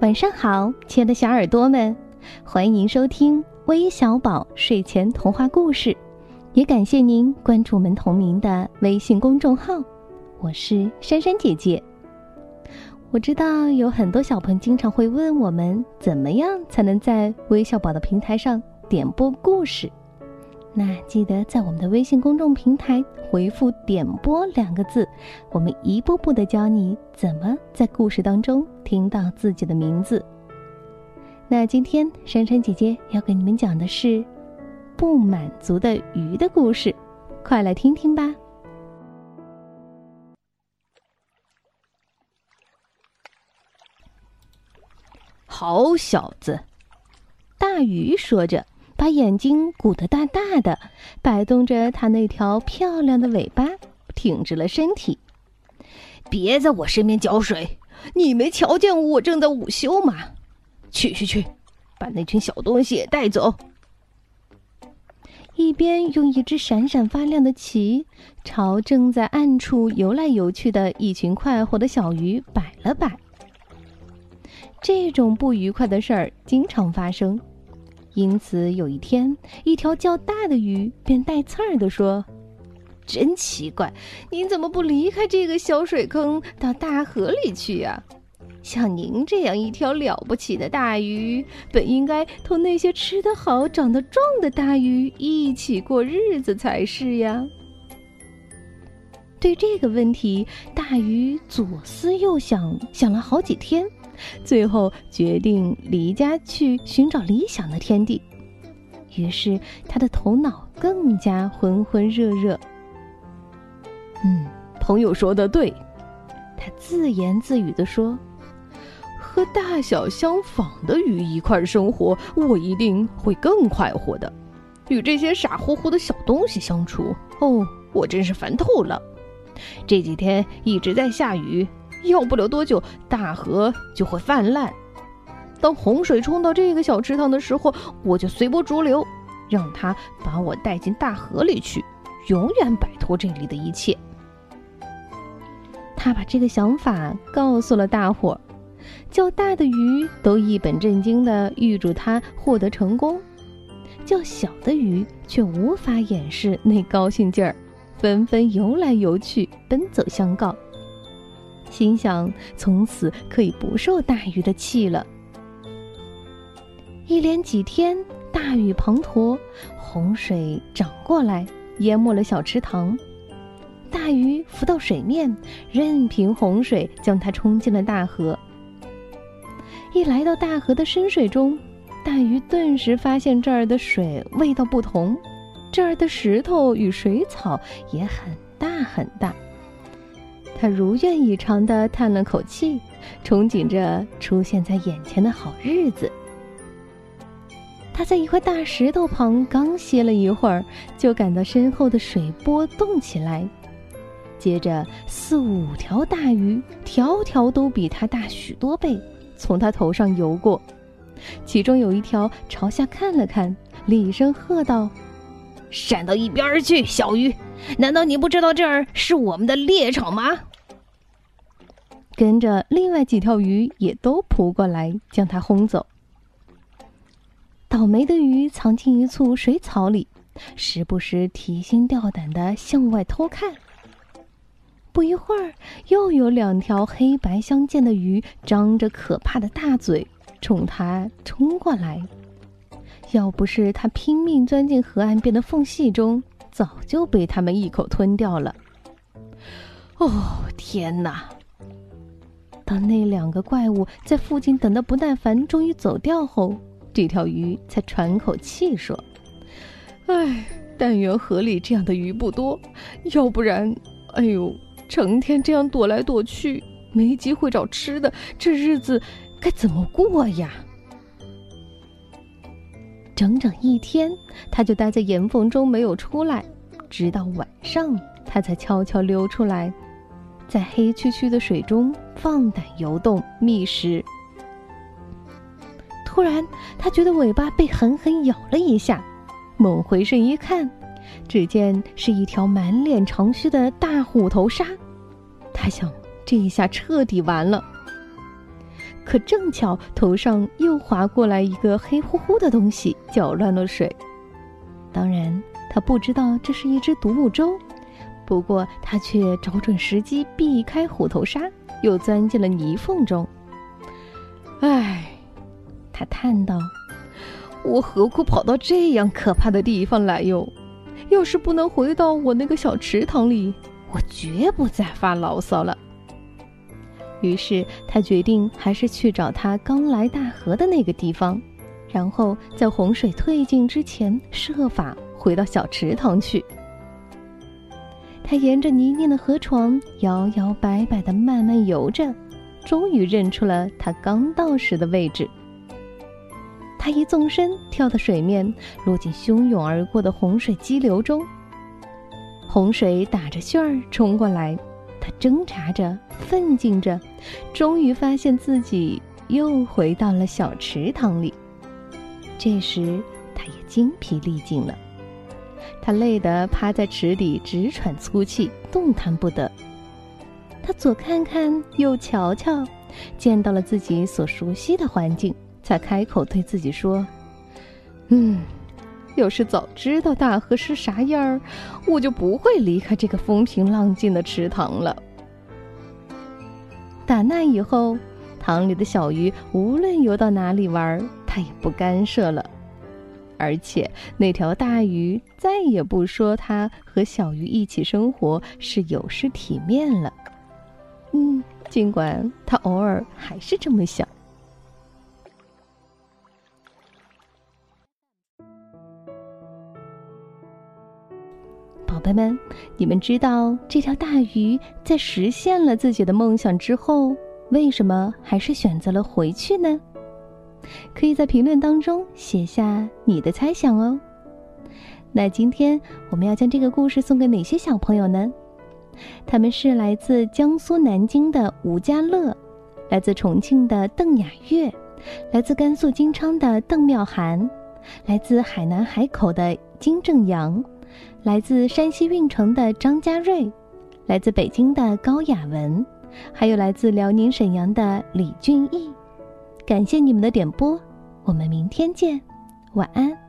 晚上好，亲爱的小耳朵们，欢迎收听微小宝睡前童话故事，也感谢您关注我们同名的微信公众号。我是珊珊姐姐。我知道有很多小朋友经常会问我们，怎么样才能在微小宝的平台上点播故事？那记得在我们的微信公众平台回复“点播”两个字，我们一步步的教你怎么在故事当中听到自己的名字。那今天珊珊姐姐要给你们讲的是不满足的鱼的故事，快来听听吧。好小子，大鱼说着。把眼睛鼓得大大的，摆动着它那条漂亮的尾巴，挺直了身体。别在我身边搅水！你没瞧见我正在午休吗？去去去，把那群小东西带走！一边用一只闪闪发亮的鳍朝正在暗处游来游去的一群快活的小鱼摆了摆。这种不愉快的事儿经常发生。因此，有一天，一条较大的鱼便带刺儿地说：“真奇怪，您怎么不离开这个小水坑，到大河里去呀？像您这样一条了不起的大鱼，本应该同那些吃得好、长得壮的大鱼一起过日子才是呀。”对这个问题，大鱼左思右想，想了好几天。最后决定离家去寻找理想的天地，于是他的头脑更加浑浑热热。嗯，朋友说的对，他自言自语地说：“和大小相仿的鱼一块生活，我一定会更快活的。与这些傻乎乎的小东西相处，哦，我真是烦透了。这几天一直在下雨。”要不了多久，大河就会泛滥。当洪水冲到这个小池塘的时候，我就随波逐流，让它把我带进大河里去，永远摆脱这里的一切。他把这个想法告诉了大伙儿，较大的鱼都一本正经地预祝他获得成功，较小的鱼却无法掩饰那高兴劲儿，纷纷游来游去，奔走相告。心想，从此可以不受大鱼的气了。一连几天，大雨滂沱，洪水涨过来，淹没了小池塘。大鱼浮到水面，任凭洪水将它冲进了大河。一来到大河的深水中，大鱼顿时发现这儿的水味道不同，这儿的石头与水草也很大很大。他如愿以偿地叹了口气，憧憬着出现在眼前的好日子。他在一块大石头旁刚歇了一会儿，就感到身后的水波动起来。接着，四五条大鱼，条条都比他大许多倍，从他头上游过。其中有一条朝下看了看，厉声喝道：“闪到一边去，小鱼！”难道你不知道这儿是我们的猎场吗？跟着另外几条鱼也都扑过来，将它轰走。倒霉的鱼藏进一簇水草里，时不时提心吊胆地向外偷看。不一会儿，又有两条黑白相间的鱼张着可怕的大嘴，冲它冲过来。要不是它拼命钻进河岸边的缝隙中，早就被它们一口吞掉了。哦，天哪！当那两个怪物在附近等得不耐烦，终于走掉后，这条鱼才喘口气说：“唉，但愿河里这样的鱼不多，要不然，哎呦，成天这样躲来躲去，没机会找吃的，这日子该怎么过呀？”整整一天，他就待在岩缝中没有出来，直到晚上，他才悄悄溜出来，在黑黢黢的水中放胆游动觅食。突然，他觉得尾巴被狠狠咬了一下，猛回身一看，只见是一条满脸长须的大虎头鲨。他想，这一下彻底完了。可正巧头上又划过来一个黑乎乎的东西，搅乱了水。当然，他不知道这是一只独木舟，不过他却找准时机避开虎头鲨，又钻进了泥缝中。唉，他叹道：“我何苦跑到这样可怕的地方来哟？要是不能回到我那个小池塘里，我绝不再发牢骚了。”于是他决定还是去找他刚来大河的那个地方，然后在洪水退尽之前设法回到小池塘去。他沿着泥泞的河床摇摇摆摆地慢慢游着，终于认出了他刚到时的位置。他一纵身跳到水面，落进汹涌而过的洪水激流中。洪水打着旋儿冲过来。他挣扎着，奋进着，终于发现自己又回到了小池塘里。这时，他也精疲力尽了，他累得趴在池底直喘粗气，动弹不得。他左看看，右瞧瞧，见到了自己所熟悉的环境，才开口对自己说：“嗯，要是早知道大河是啥样儿，我就不会离开这个风平浪静的池塘了。”打那以后，塘里的小鱼无论游到哪里玩，他也不干涉了。而且那条大鱼再也不说他和小鱼一起生活是有失体面了。嗯，尽管他偶尔还是这么想。宝贝们，你们知道这条大鱼在实现了自己的梦想之后，为什么还是选择了回去呢？可以在评论当中写下你的猜想哦。那今天我们要将这个故事送给哪些小朋友呢？他们是来自江苏南京的吴家乐，来自重庆的邓雅月，来自甘肃金昌的邓妙涵，来自海南海口的金正阳。来自山西运城的张家瑞，来自北京的高雅文，还有来自辽宁沈阳的李俊毅，感谢你们的点播，我们明天见，晚安。